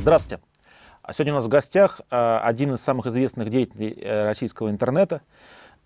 Здравствуйте. А сегодня у нас в гостях а, один из самых известных деятелей э, российского интернета,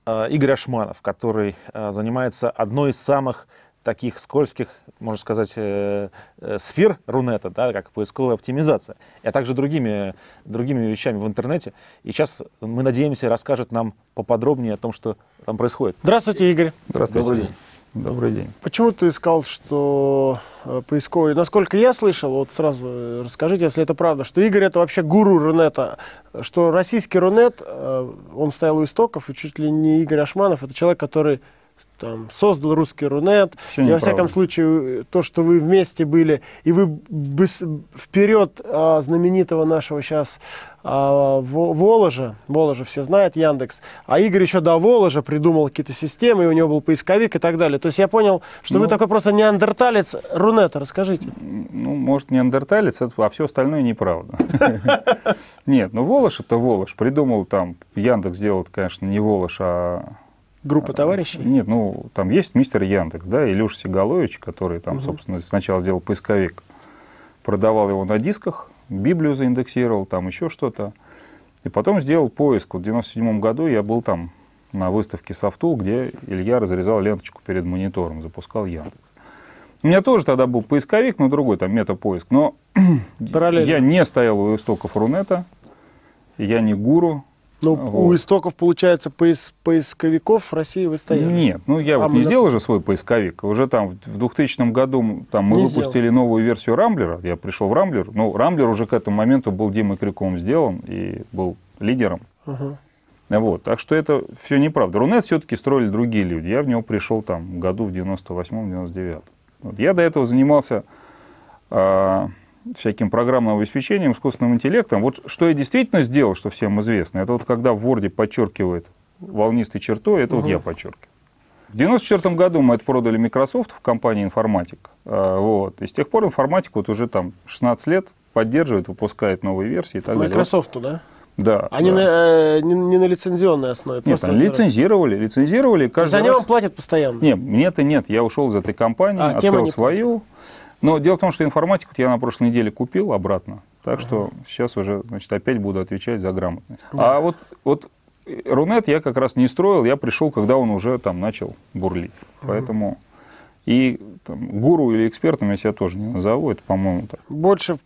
а, Игорь Ашманов, который занимается одной из самых таких скользких, можно сказать, э, э, сфер Рунета, да, как поисковая оптимизация, а также другими, другими вещами в интернете. И сейчас, мы надеемся, расскажет нам поподробнее о том, что там происходит. Здравствуйте, Игорь. Здравствуйте. Добрый день. Добрый день. Почему ты сказал, что э, поисковый... Насколько я слышал, вот сразу расскажите, если это правда, что Игорь это вообще гуру Рунета, что российский Рунет, он стоял у истоков, и чуть ли не Игорь Ашманов, это человек, который там, создал русский Рунет. Все и во всяком случае, то, что вы вместе были, и вы вперед а, знаменитого нашего сейчас а, Воложа, Воложа все знают, Яндекс, а Игорь еще до Воложа придумал какие-то системы, и у него был поисковик и так далее. То есть я понял, что ну, вы такой просто неандерталец Рунета, расскажите. Ну, может, неандерталец, а все остальное неправда. Нет, ну Волож это Волож. Придумал там, Яндекс сделал, конечно, не Волож, а Группа а, товарищей? Нет, ну, там есть мистер Яндекс, да, Илюша Сигалович, который там, угу. собственно, сначала сделал поисковик, продавал его на дисках, Библию заиндексировал, там еще что-то. И потом сделал поиск. Вот в 97 году я был там на выставке Софтул, где Илья разрезал ленточку перед монитором, запускал Яндекс. У меня тоже тогда был поисковик, но другой, там, метапоиск. Но я не стоял у истоков Рунета, я не гуру, ну, вот. у истоков, получается, поис поисковиков в России вы стояли? Нет, ну я а вот не сделал же свой поисковик. Уже там в 2000 году там, мы не выпустили сделал. новую версию Рамблера. Я пришел в Рамблер. Ну, Рамблер уже к этому моменту был Димой Крюком сделан и был лидером. Угу. Вот, так что это все неправда. Рунет все-таки строили другие люди. Я в него пришел там году в 98-99. Вот. Я до этого занимался... А, всяким программным обеспечением, искусственным интеллектом. Вот что я действительно сделал, что всем известно, это вот когда в Word подчеркивает волнистой чертой, это угу. вот я подчеркиваю. В 1994 году мы это продали Microsoft в компании «Информатик». А, вот. И с тех пор «Информатик» вот уже там 16 лет поддерживает, выпускает новые версии и так Microsoft, далее. да? Да. Они да. На, э, не, не на лицензионной основе. Нет, они лицензировали, лицензировали. То есть они раз... вам платят постоянно? Нет, мне-то нет. Я ушел из этой компании, а, открыл свою. Платят. Но дело в том, что информатику я на прошлой неделе купил обратно. Так что сейчас уже значит, опять буду отвечать за грамотность. Да. А вот, вот Рунет я как раз не строил, я пришел, когда он уже там начал бурлить. Угу. Поэтому и там, гуру или экспертом я себя тоже не назову, это, по-моему, так. Больше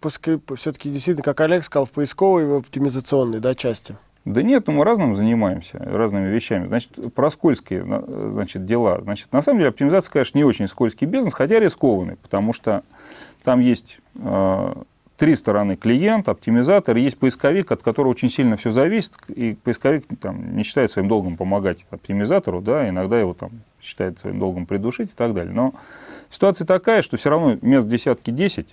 все-таки действительно, как Олег сказал, в поисковой и в оптимизационной да, части. Да нет, ну мы разным занимаемся, разными вещами. Значит, про скользкие значит, дела. Значит, на самом деле оптимизация, конечно, не очень скользкий бизнес, хотя рискованный, потому что там есть э, три стороны. Клиент, оптимизатор, есть поисковик, от которого очень сильно все зависит, и поисковик там, не считает своим долгом помогать оптимизатору, да, иногда его там считает своим долгом придушить и так далее. Но ситуация такая, что все равно мест десятки 10,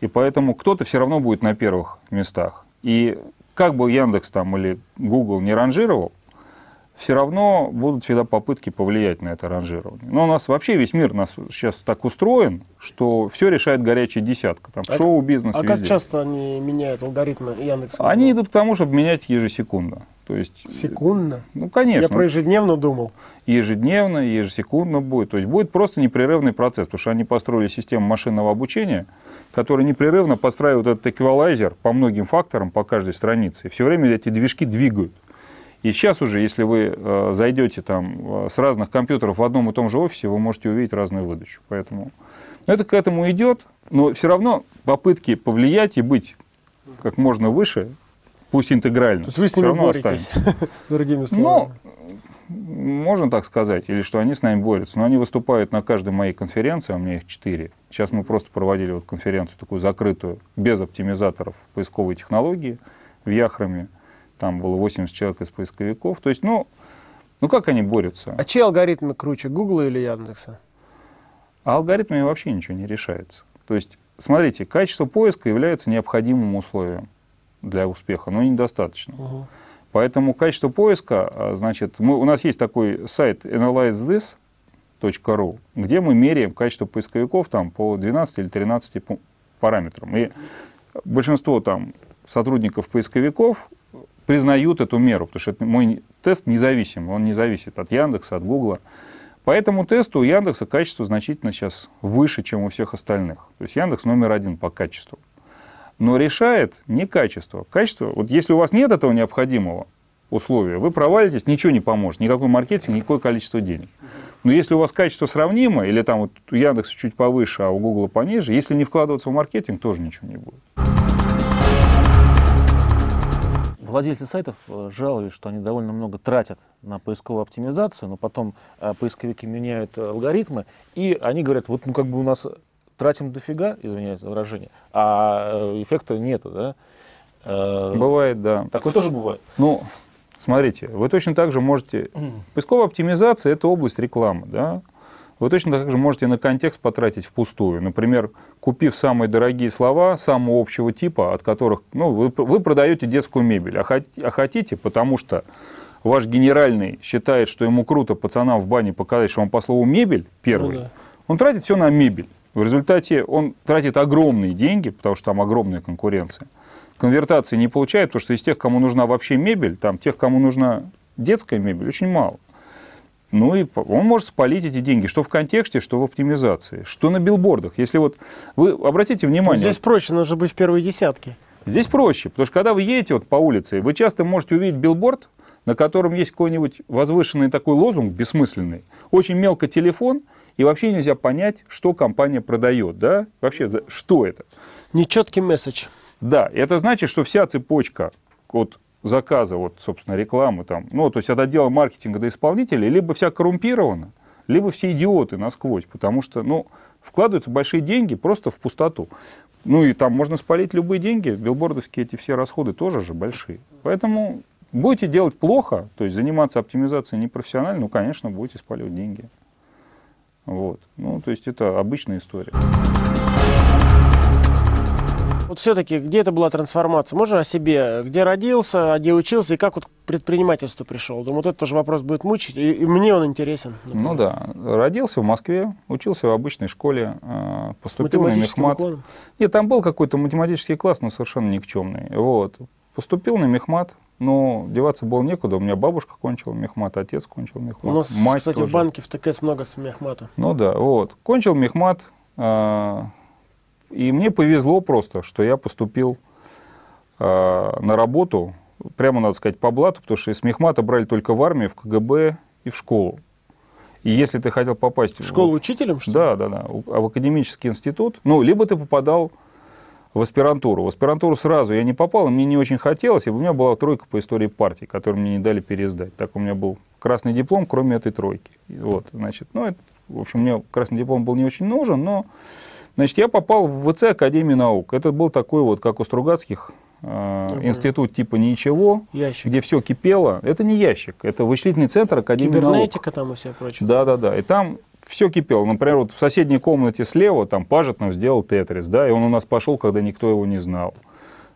и поэтому кто-то все равно будет на первых местах. И как бы Яндекс там или Google не ранжировал, все равно будут всегда попытки повлиять на это ранжирование. Но у нас вообще весь мир нас сейчас так устроен, что все решает горячая десятка. Там а шоу-бизнес А везде. как часто они меняют алгоритмы Яндекса? Они идут к тому, чтобы менять ежесекундно. То есть, Секундно? Ну, конечно. Я про ежедневно думал. Ежедневно, ежесекундно будет. То есть будет просто непрерывный процесс, потому что они построили систему машинного обучения, который непрерывно подстраивает этот эквалайзер по многим факторам, по каждой странице. И все время эти движки двигают. И сейчас уже, если вы э, зайдете там э, с разных компьютеров в одном и том же офисе, вы можете увидеть разную выдачу. Поэтому ну, это к этому идет, но все равно попытки повлиять и быть как можно выше, пусть интегрально. То есть вы с ними боретесь, другими словами. Ну, можно так сказать, или что они с нами борются, но они выступают на каждой моей конференции, а у меня их четыре. Сейчас мы просто проводили вот конференцию такую закрытую, без оптимизаторов поисковой технологии в Яхраме. Там было 80 человек из поисковиков. То есть, ну, ну как они борются? А чьи алгоритмы круче, Гугла или Яндекса? А алгоритмами вообще ничего не решается. То есть, смотрите, качество поиска является необходимым условием для успеха, но недостаточно. Угу. Поэтому качество поиска, а, значит, мы, у нас есть такой сайт analyzethis.ru, где мы меряем качество поисковиков там, по 12 или 13 параметрам. И большинство там, сотрудников поисковиков признают эту меру, потому что это мой тест независимый, он не зависит от Яндекса, от Гугла. По этому тесту у Яндекса качество значительно сейчас выше, чем у всех остальных. То есть Яндекс номер один по качеству. Но решает не качество. Качество, вот если у вас нет этого необходимого условия, вы провалитесь, ничего не поможет, никакой маркетинг, никакое количество денег. Но если у вас качество сравнимо, или там вот у Яндекса чуть повыше, а у Гугла пониже, если не вкладываться в маркетинг, тоже ничего не будет. Владельцы сайтов э, жалуются, что они довольно много тратят на поисковую оптимизацию, но потом э, поисковики меняют э, алгоритмы, и они говорят, вот ну как бы у нас тратим дофига, извиняюсь за выражение, а эффекта нету, да? Бывает, да. Такое тоже бывает. Ну, смотрите, вы точно так же можете... Поисковая оптимизация – это область рекламы, да? Вы точно так же можете на контекст потратить впустую. Например, купив самые дорогие слова самого общего типа, от которых ну, вы, вы продаете детскую мебель, а, хот, а хотите, потому что ваш генеральный считает, что ему круто пацанам в бане показать, что он по слову мебель первый, ну, да. он тратит все на мебель. В результате он тратит огромные деньги, потому что там огромная конкуренция. Конвертации не получает, потому что из тех, кому нужна вообще мебель, там тех, кому нужна детская мебель, очень мало. Ну и он может спалить эти деньги, что в контексте, что в оптимизации, что на билбордах. Если вот вы обратите внимание... Здесь проще, нужно быть в первой десятке. Здесь проще, потому что когда вы едете вот по улице, вы часто можете увидеть билборд, на котором есть какой-нибудь возвышенный такой лозунг, бессмысленный, очень мелко телефон, и вообще нельзя понять, что компания продает, да? Вообще, что это? Нечеткий месседж. Да, это значит, что вся цепочка от заказа, вот, собственно, рекламы, там, ну, то есть от отдела маркетинга до исполнителей, либо вся коррумпирована, либо все идиоты насквозь, потому что, ну, вкладываются большие деньги просто в пустоту. Ну, и там можно спалить любые деньги, билбордовские эти все расходы тоже же большие. Поэтому будете делать плохо, то есть заниматься оптимизацией непрофессионально, ну, конечно, будете спаливать деньги. Вот. Ну, то есть это обычная история. Вот все-таки, где это была трансформация? Можно о себе? Где родился, где учился и как вот к предпринимательству пришел? Думаю, вот этот тоже вопрос будет мучить, и, и мне он интересен. Например. Ну да, родился в Москве, учился в обычной школе, э, поступил на мехмат. Уклоном? Нет, там был какой-то математический класс, но совершенно никчемный. Вот. Поступил на мехмат, но деваться было некуда. У меня бабушка кончила мехмат, отец кончил мехмат. У нас, мать кстати, тоже. в банке в ТКС много с мехмата. Ну да, вот. Кончил мехмат, э, и мне повезло просто, что я поступил э, на работу, прямо, надо сказать, по блату, потому что из мехмата брали только в армию, в КГБ и в школу. И если ты хотел попасть... В школу в, учителем, что ли? Да, да, да. А в академический институт, ну, либо ты попадал в аспирантуру. В аспирантуру сразу я не попал, и мне не очень хотелось, и у меня была тройка по истории партии, которую мне не дали пересдать. Так у меня был красный диплом, кроме этой тройки. Вот, значит, ну, это, в общем, мне красный диплом был не очень нужен, но Значит, я попал в ВЦ Академии наук. Это был такой вот, как у Стругацких, э, угу. институт типа ничего, ящик. где все кипело. Это не ящик, это вычислительный центр Академии Кибернетика наук. там и все прочее. Да, да, да. И там все кипело. Например, вот в соседней комнате слева там Пажетнов сделал тетрис, да, и он у нас пошел, когда никто его не знал.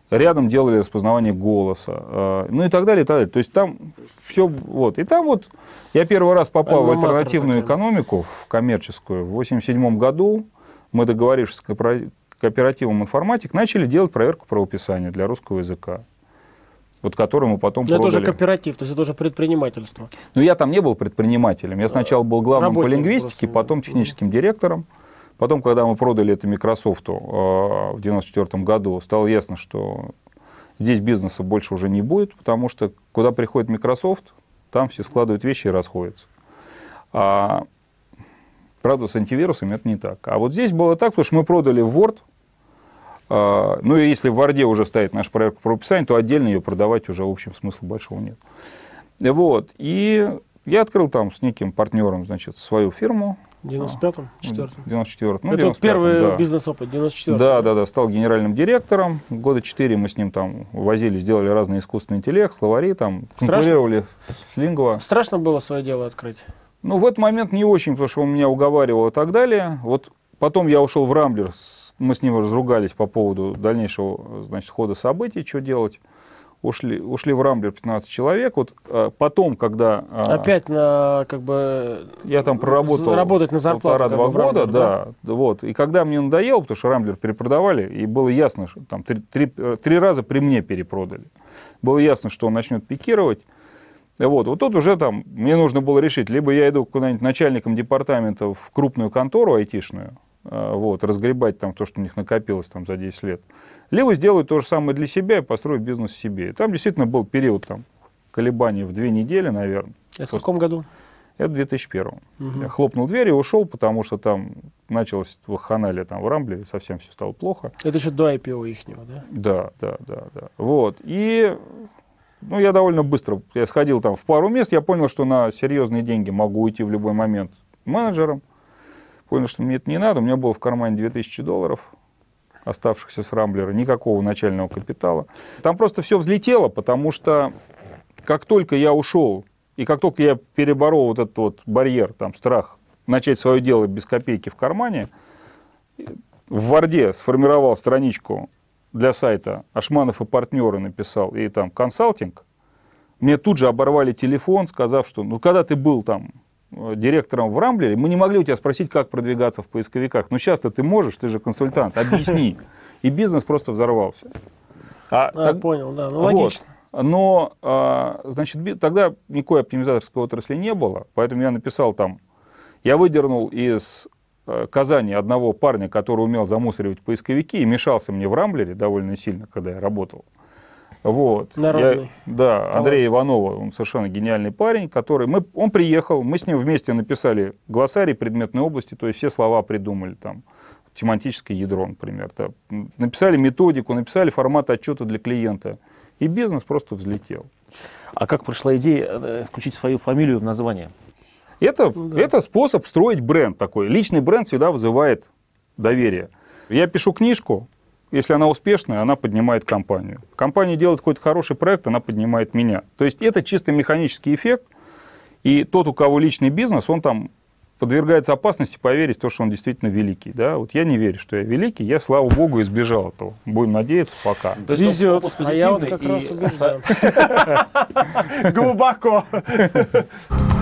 Рядом делали распознавание голоса, э, ну и так далее, и так далее. То есть там все вот. И там вот я первый раз попал в альтернативную такой. экономику, в коммерческую, в 87 году мы, договорившись с кооперативом информатик, начали делать проверку правописания для русского языка. Вот который мы потом Но продали. Это уже кооператив, то есть это уже предпринимательство. Ну, я там не был предпринимателем. Я сначала был главным Работник по лингвистике, просто. потом техническим директором. Потом, когда мы продали это Microsoft э, в 1994 году, стало ясно, что здесь бизнеса больше уже не будет, потому что куда приходит Microsoft, там все складывают вещи и расходятся. А Правда, с антивирусами это не так. А вот здесь было так, потому что мы продали Word, ну и если в Word уже стоит наш проект про описание, то отдельно ее продавать уже, в общем, смысла большого нет. Вот. И я открыл там с неким партнером, значит, свою фирму. В 95-м? 94 94 ну, Это вот первый да. бизнес-опыт, 94 Да, да, да, стал генеральным директором. Года четыре мы с ним там возили, сделали разные искусственный интеллект, словари, там, конкурировали с Лингва. Страшно было свое дело открыть? Ну, в этот момент не очень, потому что он меня уговаривал и так далее. Вот потом я ушел в Рамблер, мы с ним разругались по поводу дальнейшего, значит, хода событий, что делать. Ушли, ушли в Рамблер 15 человек. Вот а, потом, когда... А, Опять на, как бы... Я там проработал... Работать на зарплату. Полтора-два года, Рамблер, да, да. Вот. И когда мне надоело, потому что Рамблер перепродавали, и было ясно, что там три, три, три раза при мне перепродали. Было ясно, что он начнет пикировать. Вот, вот тут уже там мне нужно было решить, либо я иду куда-нибудь начальником департамента в крупную контору айтишную, э, вот, разгребать там то, что у них накопилось там за 10 лет. Либо сделают то же самое для себя и построить бизнес себе. И там действительно был период там, колебаний в две недели, наверное. Это в каком году? Это в 2001. Мгм. Я хлопнул дверь и ушел, потому что там началось в ханале, там в Рамблере, совсем все стало плохо. Это еще до IPO ихнего, да? Да, да, да, да. Вот. И ну, я довольно быстро, я сходил там в пару мест, я понял, что на серьезные деньги могу уйти в любой момент менеджером. Понял, что мне это не надо. У меня было в кармане 2000 долларов, оставшихся с Рамблера, никакого начального капитала. Там просто все взлетело, потому что как только я ушел, и как только я переборол вот этот вот барьер, там, страх, начать свое дело без копейки в кармане, в Варде сформировал страничку для сайта Ашманов и партнеры написал, и там консалтинг, мне тут же оборвали телефон, сказав, что ну когда ты был там директором в Рамблере, мы не могли у тебя спросить, как продвигаться в поисковиках. Ну сейчас-то ты можешь, ты же консультант, объясни. И бизнес просто взорвался. А А, так- понял, да. Ну, вот. логично. Но, а, значит, тогда никакой оптимизаторской отрасли не было, поэтому я написал там, я выдернул из э, Казани одного парня, который умел замусоривать поисковики и мешался мне в Рамблере довольно сильно, когда я работал. Вот. Народный. Я- да, Андрей Иванова, он совершенно гениальный парень, который... Мы, он приехал, мы с ним вместе написали глоссарий предметной области, то есть все слова придумали там, тематическое ядро, например. да. Написали методику, написали формат отчета для клиента. И бизнес просто взлетел. А как пришла идея э, включить свою фамилию в название? Это, Ну да. это способ строить бренд такой. Личный бренд всегда вызывает доверие. Я пишу книжку, если она успешная, она поднимает компанию. Компания делает какой-то хороший проект, она поднимает меня. То есть это чисто механический эффект. И тот, у кого личный бизнес, он там подвергается опасности поверить в то, что он действительно великий. Да? Вот я не верю, что я великий, я, слава богу, избежал этого. Будем надеяться, пока. То есть Везет. А я вот как раз и убеждаю. Глубоко.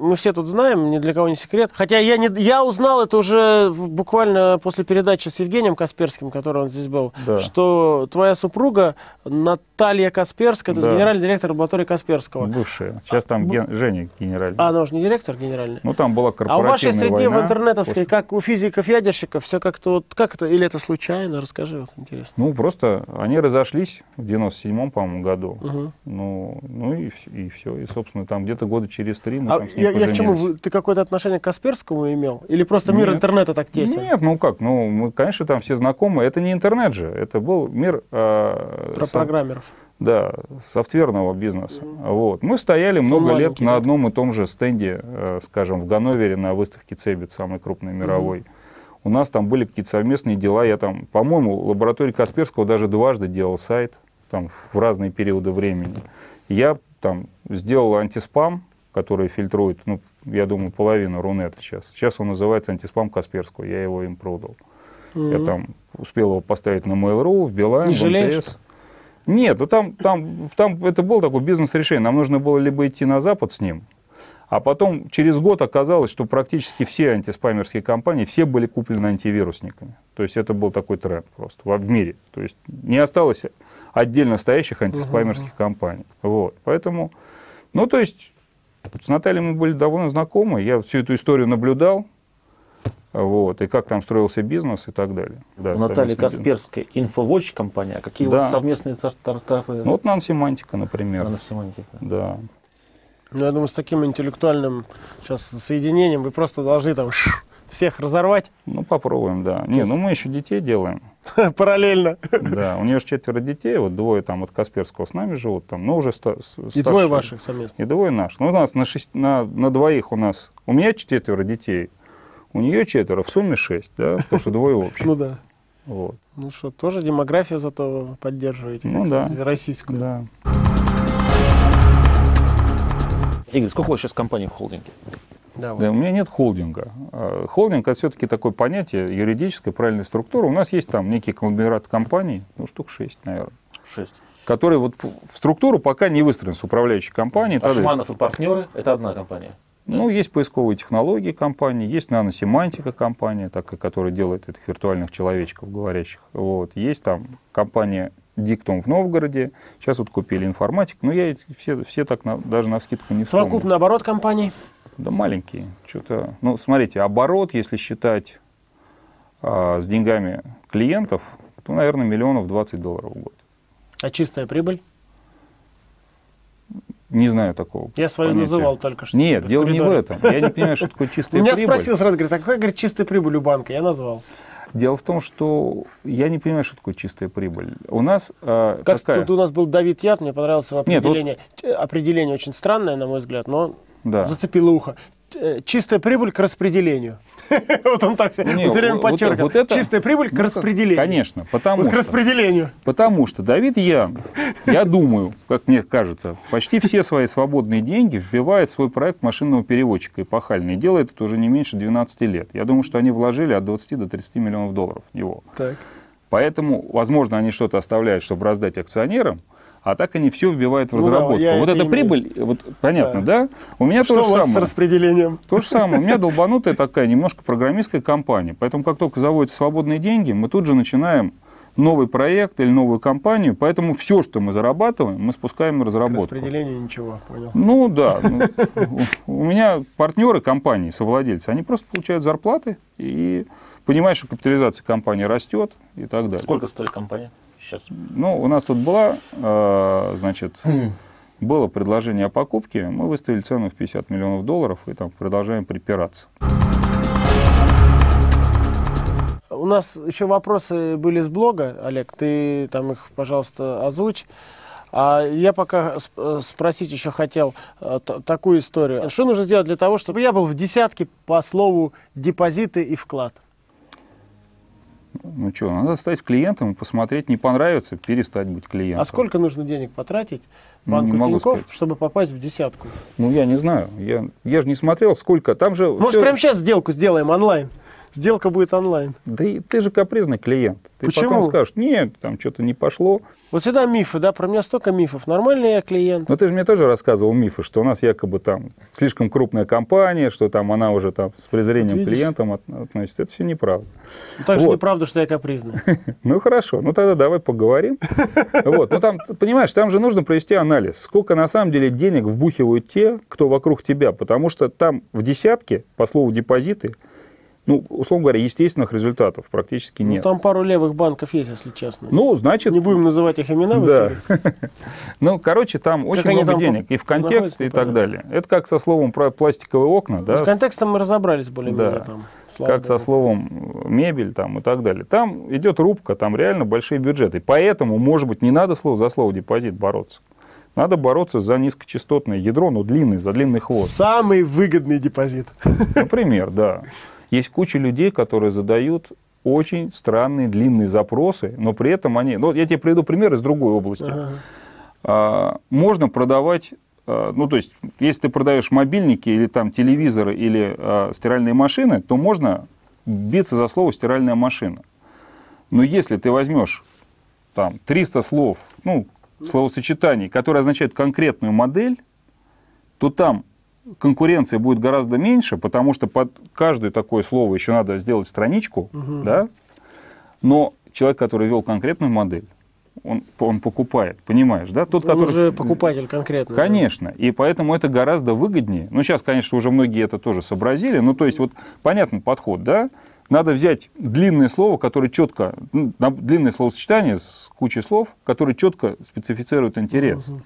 Мы все тут знаем, ни для кого не секрет. Хотя я, не, я узнал это уже буквально после передачи с Евгением Касперским, который он здесь был, Да. что твоя супруга Наталья Касперская, то есть Да. генеральный директор лаборатории Касперского. Бывшая. Сейчас там Бу- ген- Женя генеральный. А, она уже не директор генеральный? Ну, там была А корпоративная у вашей среде в война интернетовской, после- как у физиков-ядерщиков, все как-то вот, как это, или это случайно? Расскажи, вот интересно. Ну, просто они разошлись в 97-м, по-моему, году. Мгм. Ну, ну и, и все. И, собственно, там где-то года через три мы А там с ней я, я к чему? Ты какое-то отношение к Касперскому имел? Или просто мир Нет. интернета так тесен? Нет, ну как, ну, мы, конечно, там все знакомы. Это не интернет же, это был мир э, Про со- программеров. да, софтверного бизнеса. Вот. Мы стояли много лет на одном и том же стенде, э, скажем, в Ганновере на выставке Цебит, самой крупной мировой. У нас там были какие-то совместные дела. Я там, по-моему, в лаборатории Касперского даже дважды делал сайт, там, в разные периоды времени. Я там сделал антиспам, который фильтрует, ну, я думаю, половину Рунета сейчас. Сейчас он называется антиспам Касперского, я его им продал. Я Мгм. там успел его поставить на Mail.ru, в Билайн, Не в жалеешь? МТС. Нет, ну там, там, там это был такой бизнес-решение. Нам нужно было либо идти на Запад с ним, а потом через год оказалось, что практически все антиспамерские компании, все были куплены антивирусниками. То есть это был такой тренд просто в мире. То есть не осталось отдельно стоящих антиспамерских компаний. Вот. Поэтому, ну то есть с Натальей мы были довольно знакомы. Я всю эту историю наблюдал. Вот, и как там строился бизнес и так далее. Да, У Натальи. Касперской инфовоч компания. А какие у Да. вас совместные стар- стартапы? Ну, вот наносемантика, например. Наносемантика. Да. Ну, я думаю, с таким интеллектуальным сейчас соединением вы просто должны там всех разорвать Ну, попробуем, да. Не, ну мы еще детей делаем. параллельно. Да, у нее же четверо детей, вот двое там от Касперского с нами живут, там, ну, уже ста- И двое ваших совместно. И двое наших. Ну, у нас на, шесть- на, на двоих у нас, у меня четверо детей, у нее четверо, в сумме шесть, да, потому что двое общих. Ну да. Вот. Ну что, тоже демографию зато поддерживаете, Ну да. российскую. Да. Игорь, сколько у вас сейчас компаний в холдинге? Да, вот. Да, у меня нет холдинга. А, Холдинг это все-таки такое понятие, юридическая правильная структура. У нас есть там некий конгломерат компаний, ну, штук шесть, наверное, Шесть. которые вот в структуру пока не выстроен с управляющей компанией. Тогда- Ашманов и партнеры – это одна компания. Ну, есть поисковые технологии компании, есть наносемантика компания, такая, которая делает этих виртуальных человечков говорящих. Вот. Есть там компания Диктум в Новгороде. Сейчас вот купили информатик. Но я все, все так на- даже на скидку не вспомню. Совокупный оборот компаний. Да маленькие. Что-то, ну, смотрите, оборот, если считать а, с деньгами клиентов, то, наверное, миллионов 20 долларов в год. А чистая прибыль? Не знаю такого. Я свою понятия. называл только что. Нет, дело не в коридоре. этом. Я не понимаю, что такое чистая Меня прибыль. спросил сразу, говорит, а какая, говорит, чистая прибыль у банка? Я назвал. Дело в том, что я не понимаю, что такое чистая прибыль. У нас а, Как какая? тут у нас был Давид Яд, мне понравилось его Нет, вот- определение. Определение очень странное, на мой взгляд, но Да. зацепило ухо. Э, Чистая прибыль к распределению. Вот он так все время подчеркивал. Чистая прибыль к Ну, распределению. Конечно, потому к распределению. потому что Давид Ян, я думаю, как мне кажется, почти все свои свободные деньги вбивает в свой проект машинного переводчика эпохальный. И делает это уже не меньше 12 лет. Я думаю, что они вложили от 20 до 30 миллионов долларов в него. Так. Поэтому, возможно, они что-то оставляют, чтобы раздать акционерам, а так они все вбивают в Ну да, разработку. вот эта прибыль, вот понятно, да? У меня Что то у же вас с самое. распределением? То же самое. У меня долбанутая такая немножко программистская компания. Поэтому, как только заводятся свободные деньги, мы тут же начинаем новый проект или новую компанию. Поэтому все, что мы зарабатываем, мы спускаем на К разработку. распределению ничего, понял. Ну да. ну, у у меня партнеры компании, совладельцы, они просто получают зарплаты и понимают, что капитализация компании растет и так далее. Сколько стоит компания сейчас? Ну, у нас тут была, э, значит, было предложение о покупке, мы выставили цену в 50 миллионов долларов и там продолжаем припираться. У нас еще вопросы были с блога, Олег, ты там их, пожалуйста, озвучь. А я пока сп- спросить еще хотел э, такую историю. Что нужно сделать для того, чтобы я был в десятке по слову депозиты и вклад? Ну что, надо стать клиентом посмотреть, не понравится, перестать быть клиентом. А сколько нужно денег потратить банку Тинькофф, сказать. чтобы попасть в десятку? Ну, я не знаю. Я, я же не смотрел, сколько. Там же... Может, всё- прямо сейчас сделку сделаем онлайн? Сделка будет онлайн. Да и ты же капризный клиент. Ты Почему? потом скажешь, нет, там что-то не пошло. Вот сюда мифы, да, про меня столько мифов. Нормальный я клиент. Но ты же мне тоже рассказывал мифы, что у нас якобы там слишком крупная компания, что там она уже там с презрением Вот к клиентам от- относится. Это все неправда. Ну, Так же Вот. неправда, что я капризный. Ну хорошо, ну тогда давай поговорим. Вот, ну там, понимаешь, там же нужно провести анализ, сколько на самом деле денег вбухивают те, кто вокруг тебя, потому что там в десятке, по слову депозиты, ну, условно говоря, естественных результатов практически Ну, нет. там пару левых банков есть, если честно. Ну, значит, Не будем называть их имена Да. ну, короче, там очень они много там денег, и в находятся, и так далее. Это как со словом про пластиковые окна, да, С контекстом мы разобрались более-менее Да. слава как со богу. словом э, мебель там и так далее. Там идет рубка, там реально большие бюджеты. Поэтому, может быть, не надо слово за слово депозит бороться. Надо бороться за низкочастотное ядро, но длинный, за длинный хвост. Самый выгодный депозит. Например, да. Есть куча людей, которые задают очень странные длинные запросы, но при этом они... Ну, я тебе приведу пример из другой области. Ага. А, можно продавать, а, ну, то есть, если ты продаешь мобильники или там телевизоры или а, стиральные машины, то можно биться за слово стиральная машина. Но если ты возьмешь там 300 слов, ну, словосочетаний, которые означают конкретную модель, то там конкуренция будет гораздо меньше, потому что под каждое такое слово еще надо сделать страничку, Мгм. да? Но человек, который вел конкретную модель, он, он покупает, понимаешь, да? Тот, Он который... уже покупатель конкретно. да. Конечно, и поэтому это гораздо выгоднее. Ну, сейчас, конечно, уже многие это тоже сообразили, ну, то есть, вот понятный подход, да? Надо взять длинное слово, которое четко, ну, длинное словосочетание с кучей слов, которое четко специфицирует интерес. Мгм.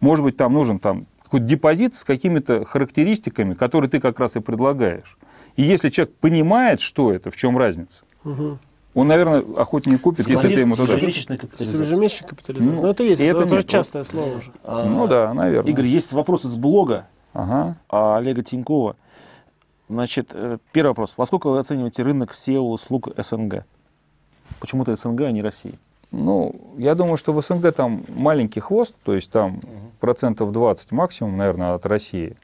Может быть, там нужен там какой-то депозит с какими-то характеристиками, которые ты как раз и предлагаешь. И если человек понимает, что это, в чем разница, Мгм. он, наверное, охотнее купит, если ты ему С туда... ежемесячной С капитализацией. ежемесячной капитализацией. Ну, Ну, это есть, это, это уже нет. частое слово уже. А, Ну да, наверное. Игорь, есть вопрос из блога Ага. а, Олега Тинькова. Значит, э, первый вопрос. Во сколько вы оцениваете рынок SEO-услуг СНГ? Почему-то СНГ, а не России. Ну, я думаю, что в СНГ там маленький хвост, то есть там процентов 20 максимум, наверное, от России.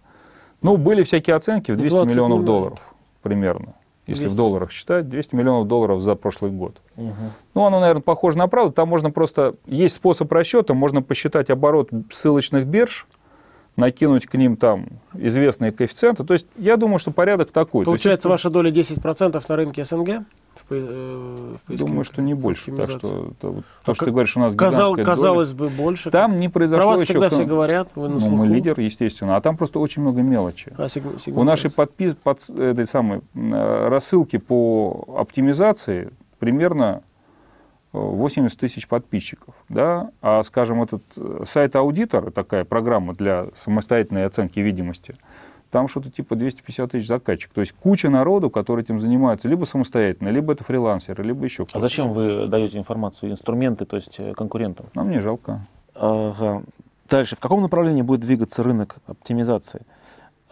Ну, были всякие оценки в 200 20 миллионов долларов примерно. Если 200. в долларах считать, 200 миллионов долларов за прошлый год. Ну, оно, наверное, похоже на правду. Там можно просто... Есть способ расчета, можно посчитать оборот ссылочных бирж, накинуть к ним там известные коэффициенты. То есть я думаю, что порядок такой. Есть Получается, это- ваша доля 10% на рынке СНГ? В, э, в Думаю, что не больше. Так что, то, А то, что ты говоришь, у нас Казал- казалось бы, больше. доля. Там не Про произошло вас еще... всегда кон- все говорят, вы на Ну, слуху. мы лидер, естественно. А там просто очень много мелочи. А, сег- У нашей сегментация. подпи- под, этой самой э, рассылки по оптимизации примерно э, 80 тысяч подписчиков. Да? А, скажем, этот э, сайт-аудитор, такая программа для самостоятельной оценки видимости, там что-то типа 250 тысяч заказчиков. То есть куча народу, который этим занимается, либо самостоятельно, либо это фрилансеры, либо еще А зачем вы даете информацию, инструменты, то есть э, конкурентам? Нам не жалко. Ага. Дальше. В каком направлении будет двигаться рынок оптимизации?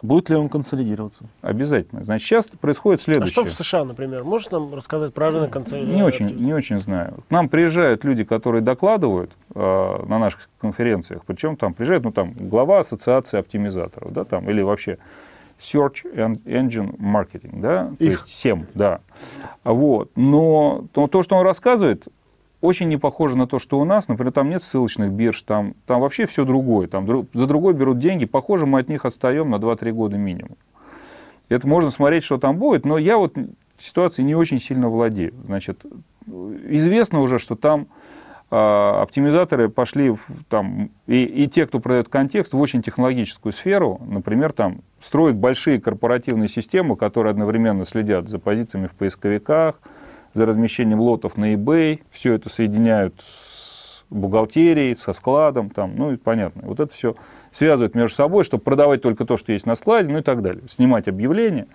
Будет ли он консолидироваться? Обязательно. Значит, сейчас происходит А следующее. что в США, например? Можешь нам рассказать про рынок конца? Не очень, не очень знаю. К нам приезжают люди, которые докладывают э, на наших конференциях, причем там приезжает, ну там глава ассоциации оптимизаторов, да, там или вообще Search Engine Marketing, да, то Их. есть SEM, да. Вот. Но то, то, что он рассказывает, очень не похоже на то, что у нас. Например, там нет ссылочных бирж, там, там вообще все другое. Там за другой берут деньги. Похоже, мы от них отстаем на 2-3 года минимум. Это можно смотреть, что там будет, но я вот ситуацией не очень сильно владею. Значит, известно уже, что там а, оптимизаторы пошли в, там, и, и те, кто продает контекст, в очень технологическую сферу. Например, там строят большие корпоративные системы, которые одновременно следят за позициями в поисковиках, за размещением лотов на eBay. Все это соединяют с бухгалтерией, со складом. Там, ну, и понятно. Вот это все связывают между собой, чтобы продавать только то, что есть на складе, ну и так далее. Снимать объявления.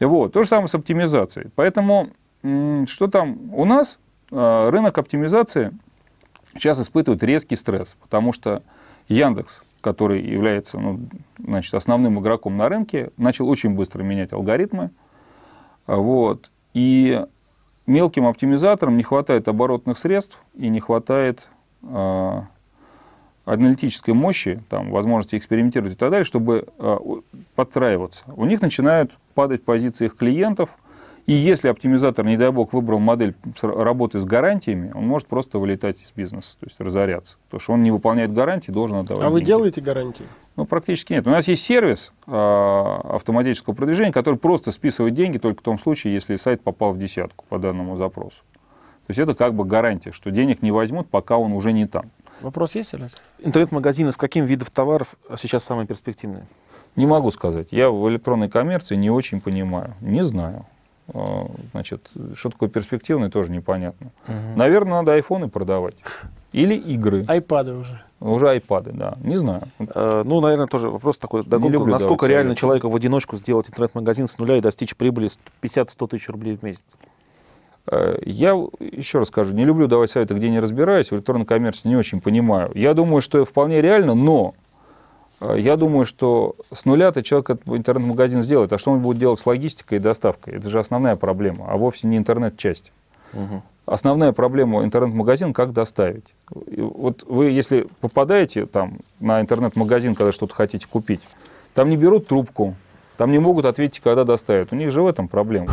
Вот. То же самое с оптимизацией. Поэтому, что там у нас? А, Рынок оптимизации сейчас испытывает резкий стресс, потому что Яндекс, который является ну, значит, основным игроком на рынке, начал очень быстро менять алгоритмы. Вот. И мелким оптимизаторам не хватает оборотных средств и не хватает а, аналитической мощи, там, возможности экспериментировать и так далее, чтобы у- подстраиваться. У них начинают падать позиции их клиентов, и если оптимизатор, не дай бог, выбрал модель работы с гарантиями, он может просто вылетать из бизнеса, то есть разоряться. Потому что он не выполняет гарантии, должен отдавать А вы деньги. делаете гарантии? Ну, практически нет. У нас есть сервис а, автоматического продвижения, который просто списывает деньги только в том случае, если сайт попал в десятку по данному запросу. То есть это как бы гарантия, что денег не возьмут, пока он уже не там. Вопрос есть, Олег? Интернет-магазины с каким видом товаров сейчас самые перспективные? Не могу сказать. Я в электронной коммерции не очень понимаю. Не знаю. А, Значит, что такое перспективный, тоже непонятно. Наверное, надо айфоны продавать. Или игры. Айпады уже. Уже айпады, да. Не знаю. Э, Ну, наверное, тоже вопрос такой. догонку. люблю Насколько реально советы. человеку в одиночку сделать интернет-магазин с нуля и достичь прибыли 50-100 тысяч рублей в месяц? Э, Я еще раз скажу, не люблю давать советы, где не разбираюсь, в электронной коммерции не очень понимаю. Я думаю, что вполне реально, но э, я думаю, что с нуля-то человек интернет-магазин сделает, а что он будет делать с логистикой и доставкой? Это же основная проблема, а вовсе не интернет-часть. Основная проблема интернет-магазин – как доставить. И Вот вы, если попадаете там на интернет-магазин, когда что-то хотите купить, там не берут трубку, там не могут ответить, когда доставят. У них же в этом проблема.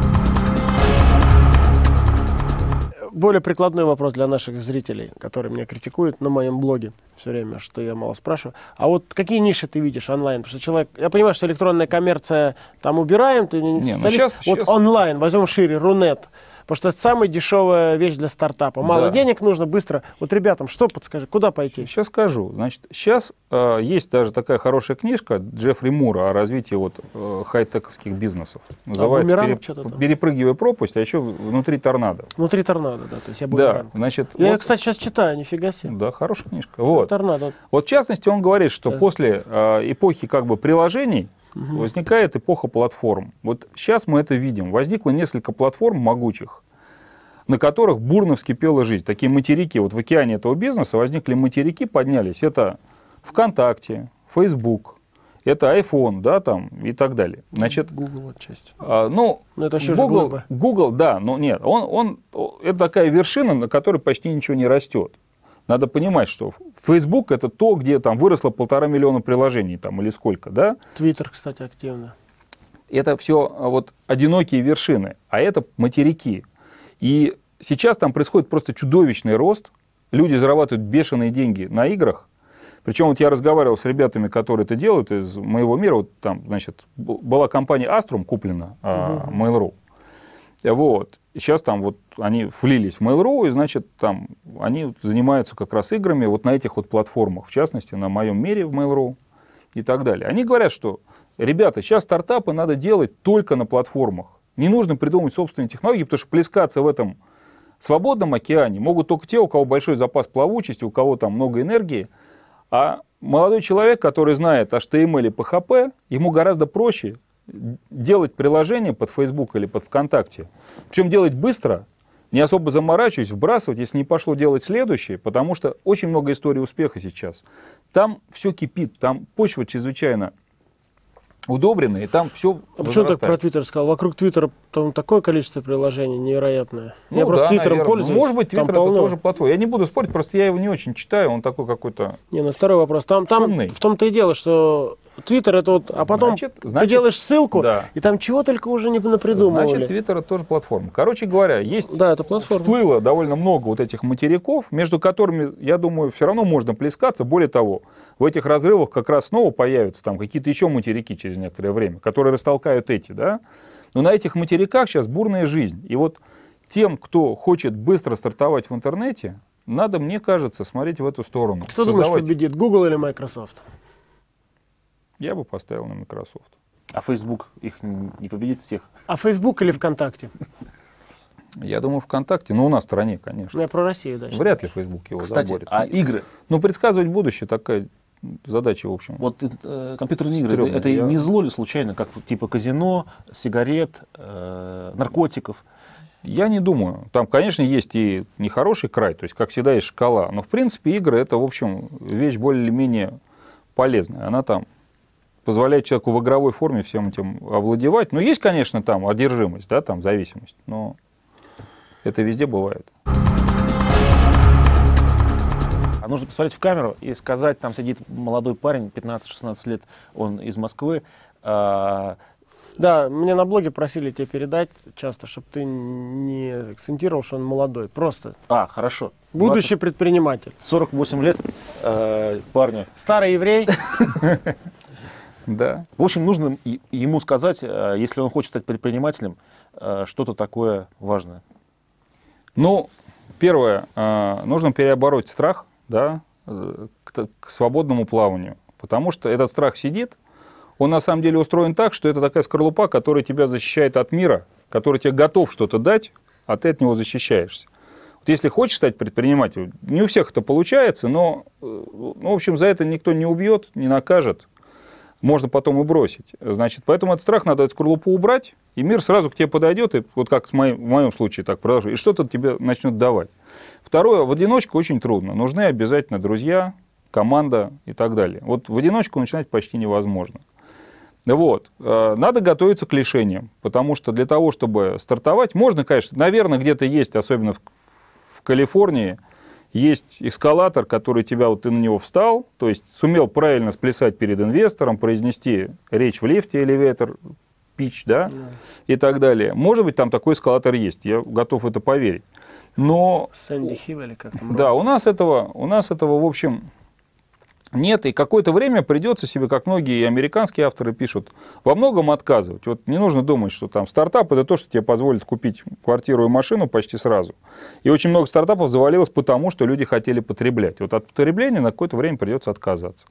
Более прикладной вопрос для наших зрителей, которые меня критикуют на моем блоге все время, что я мало спрашиваю. А вот какие ниши ты видишь онлайн? Потому что человек, я понимаю, что электронная коммерция там убираем, ты не Не, ну специалист. щас- вот щас- онлайн, возьмем шире, Рунет. Потому что это самая дешевая вещь для стартапа. Мало Да. денег нужно, быстро. Вот ребятам, что подскажи, куда пойти? Сейчас скажу. Значит, сейчас э, есть даже такая хорошая книжка Джеффри Мура о развитии вот, э, хай-тековских бизнесов. Называется там? «Перепрыгивая пропасть», а еще внутри торнадо. Внутри торнадо, да. То есть я Да, значит, Я, вот- кстати, сейчас читаю, нифига себе. да, хорошая книжка. Вот. Торнадо. вот в частности он говорит, что Да. после э, эпохи как бы приложений возникает эпоха платформ. Вот сейчас мы это видим. Возникло несколько платформ могучих, на которых бурно вскипела жизнь. Такие материки, вот в океане этого бизнеса возникли материки, поднялись. Это ВКонтакте, Facebook, это iPhone, да, там и так далее. Значит, Google отчасти. а, ну, это еще Google. Google, да, но нет, он, он, это такая вершина, на которой почти ничего не растет. Надо понимать, что Facebook это то, где там выросло полтора миллиона приложений там или сколько, да? Твиттер, кстати, активно. Это все вот одинокие вершины, а это материки. И сейчас там происходит просто чудовищный рост. Люди зарабатывают бешеные деньги на играх. Причем вот я разговаривал с ребятами, которые это делают из моего мира. Вот там, значит, была компания Astrum куплена, а, Mail.ru. Вот. И сейчас там вот они влились в Mail.ru, и, значит, там они занимаются как раз играми вот на этих вот платформах, в частности, на моем мире в Mail.ru и так далее. Они говорят, что, ребята, сейчас стартапы надо делать только на платформах. Не нужно придумывать собственные технологии, потому что плескаться в этом свободном океане могут только те, у кого большой запас плавучести, у кого там много энергии. А молодой человек, который знает HTML и PHP, ему гораздо проще делать приложение под Facebook или под ВКонтакте. Причем делать быстро, не особо заморачиваясь, вбрасывать, если не пошло делать следующее, потому что очень много историй успеха сейчас. Там все кипит, там почва чрезвычайно удобренные, и там все А почему так про Твиттер сказал? Вокруг Твиттера там такое количество приложений невероятное. Ну, я просто да, Твиттером наверное. пользуюсь. Может быть, Твиттер это полно. тоже платформа. Я не буду спорить, просто я его не очень читаю, он такой какой-то... Не, ну второй вопрос. Там, там Шумный. в том-то и дело, что Твиттер это вот, а потом Значит- ты значит- делаешь ссылку, Да. и там чего только уже не напридумывали. Значит, Твиттер это тоже платформа. Короче говоря, есть Да, это платформа. всплыло довольно много вот этих материков, между которыми, я думаю, все равно можно плескаться. Более того, в этих разрывах как раз снова появятся там какие-то еще материки через некоторое время, которые растолкают эти, да. Но на этих материках сейчас бурная жизнь. И вот тем, кто хочет быстро стартовать в интернете, надо, мне кажется, смотреть в эту сторону. Кто думаешь Создавать- победит, Google или Microsoft? Я бы поставил на Microsoft. А Facebook их не победит всех. А Facebook или ВКонтакте? Я думаю, ВКонтакте, но у нас в стране, конечно. Ну, я про Россию дальше. Вряд ли Facebook его Кстати, заборет. а игры, Ну, предсказывать будущее такая задача, в общем. вот э, компьютерные игры, Стрёмно, это я- не зло ли случайно, как типа казино, сигарет, э, наркотиков? Я не думаю. Там, конечно, есть и нехороший край, то есть, как всегда, есть шкала. Но, в принципе, игры это, в общем, вещь более-менее полезная. Она там позволяет человеку в игровой форме всем этим овладевать. Но есть, конечно, там одержимость, да, там зависимость. Но это везде бывает. А нужно посмотреть в камеру и сказать, там сидит молодой парень, 15-16 лет, он из Москвы, а, Да, мне на блоге просили тебе передать часто, чтобы ты не акцентировал, что он молодой. Просто а, хорошо, будущий предприниматель. 20, 48 лет э, парня. Старый еврей. Да. В общем, нужно ему сказать, э, если он хочет стать предпринимателем, э, что-то такое важное. Ну, первое, э, нужно переобороть страх да, к, свободному плаванию. Потому что этот страх сидит, он на самом деле устроен так, что это такая скорлупа, которая тебя защищает от мира, который тебе готов что-то дать, а ты от него защищаешься. Вот если хочешь стать предпринимателем, не у всех это получается, но, ну, в общем, за это никто не убьет, не накажет. Можно потом и бросить. Значит, поэтому этот страх надо эту скорлупу убрать, и мир сразу к тебе подойдет, и вот как с моим, в моем случае так продолжит, и что-то тебе начнет давать. Второе, в одиночку очень трудно. Нужны обязательно друзья, команда и так далее. Вот в одиночку начинать почти невозможно. Вот. Э, Надо готовиться к лишениям, потому что для того, чтобы стартовать, можно, конечно, наверное, где-то есть, особенно в, в Калифорнии, есть эскалатор, который тебя, вот ты на него встал, то есть сумел правильно сплясать перед инвестором, произнести речь в лифте, элеватор, пич, да, и так далее. Может быть, там такой эскалатор есть, я готов это поверить. Но Сэнди Хилл или как там. да, у нас этого, у нас этого, в общем, нет, и какое-то время придется себе, как многие американские авторы пишут, во многом отказывать. Вот не нужно думать, что там стартап это то, что тебе позволит купить квартиру и машину почти сразу. И очень много стартапов завалилось потому, что люди хотели потреблять. Вот от потребления на какое-то время придется отказаться.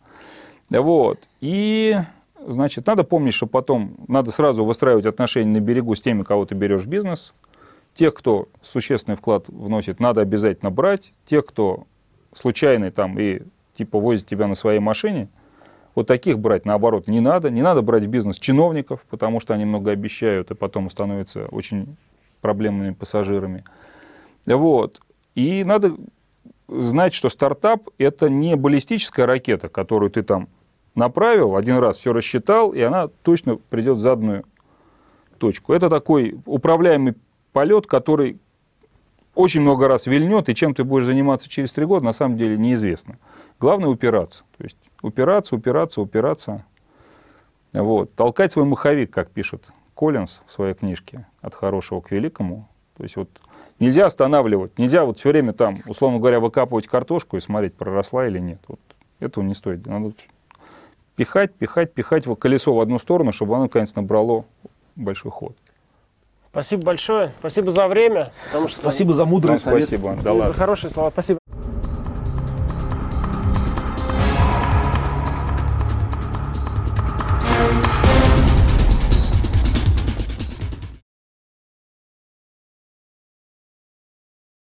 Вот. И, значит, надо помнить, что потом надо сразу выстраивать отношения на берегу с теми, кого ты берешь в бизнес. Тех, кто существенный вклад вносит, надо обязательно брать. Тех, кто случайный там и типа возит тебя на своей машине, вот таких брать, наоборот, не надо. Не надо брать в бизнес чиновников, потому что они много обещают и потом становятся очень проблемными пассажирами. Вот. И надо знать, что стартап – это не баллистическая ракета, которую ты там направил, один раз все рассчитал, и она точно придет в заданную точку. Это такой управляемый полет, который очень много раз вильнет, и чем ты будешь заниматься через три года, на самом деле неизвестно. Главное упираться. То есть упираться, упираться, упираться. Вот. Толкать свой маховик, как пишет Коллинз в своей книжке «От хорошего к великому». То есть вот нельзя останавливать, нельзя вот все время там, условно говоря, выкапывать картошку и смотреть, проросла или нет. Вот этого не стоит. Надо пихать, пихать, пихать колесо в одну сторону, чтобы оно, наконец, набрало большой ход. Спасибо большое. Спасибо за время. Потому что Спасибо за мудрые Вам советы. спасибо. Да и ладно. за хорошие слова. Спасибо.